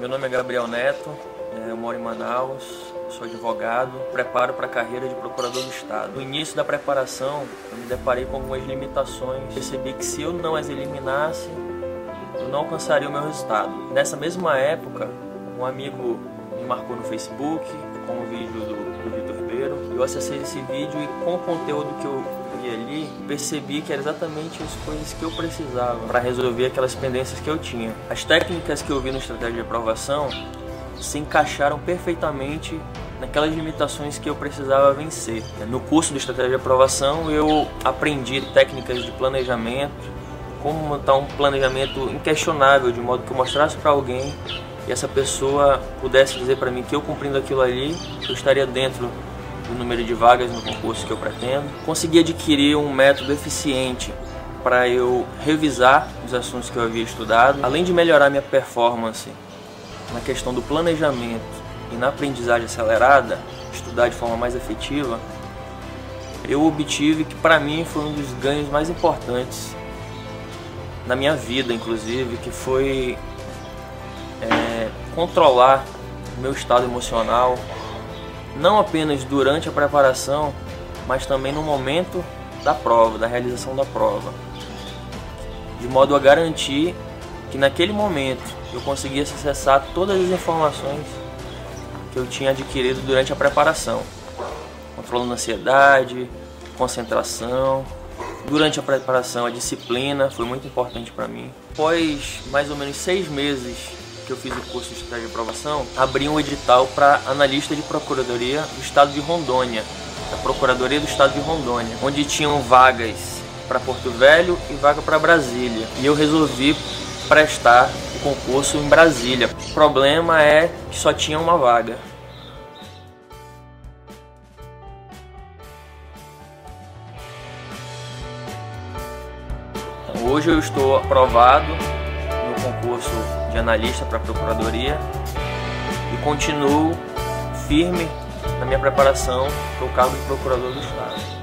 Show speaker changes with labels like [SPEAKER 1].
[SPEAKER 1] Meu nome é Gabriel Neto, é, eu moro em Manaus, sou advogado, preparo para a carreira de procurador do Estado. No início da preparação, eu me deparei com algumas limitações. Percebi que se eu não as eliminasse, eu não alcançaria o meu resultado. Nessa mesma época, um amigo me marcou no Facebook com o vídeo do, do Vitor Ribeiro. Eu acessei esse vídeo e com o conteúdo que eu vi ali, percebi que era exatamente as coisas que eu precisava para resolver aquelas pendências que eu tinha. As técnicas que eu vi no estratégia de aprovação se encaixaram perfeitamente naquelas limitações que eu precisava vencer. No curso de estratégia de aprovação, eu aprendi técnicas de planejamento, como montar um planejamento inquestionável, de modo que eu mostrasse para alguém e essa pessoa pudesse dizer para mim que eu cumprindo aquilo ali, eu estaria dentro do número de vagas no concurso que eu pretendo. Consegui adquirir um método eficiente para eu revisar os assuntos que eu havia estudado, além de melhorar minha performance na questão do planejamento e na aprendizagem acelerada, estudar de forma mais efetiva, eu obtive que para mim foi um dos ganhos mais importantes na minha vida, inclusive, que foi controlar o meu estado emocional, não apenas durante a preparação, mas também no momento da prova, da realização da prova, de modo a garantir que naquele momento eu conseguisse acessar todas as informações que eu tinha adquirido durante a preparação, controlando a ansiedade, concentração. Durante a preparação, a disciplina foi muito importante para mim. Após mais ou menos seis meses que eu fiz o curso de estratégia de aprovação, abri um edital para analista de procuradoria do estado de Rondônia, da Procuradoria do Estado de Rondônia, onde tinham vagas para Porto Velho e vaga para Brasília. E eu resolvi prestar o concurso em Brasília. O problema é que só tinha uma vaga. Hoje eu estou aprovado no concurso de analista para a Procuradoria e continuo firme na minha preparação para o cargo de Procurador do Estado.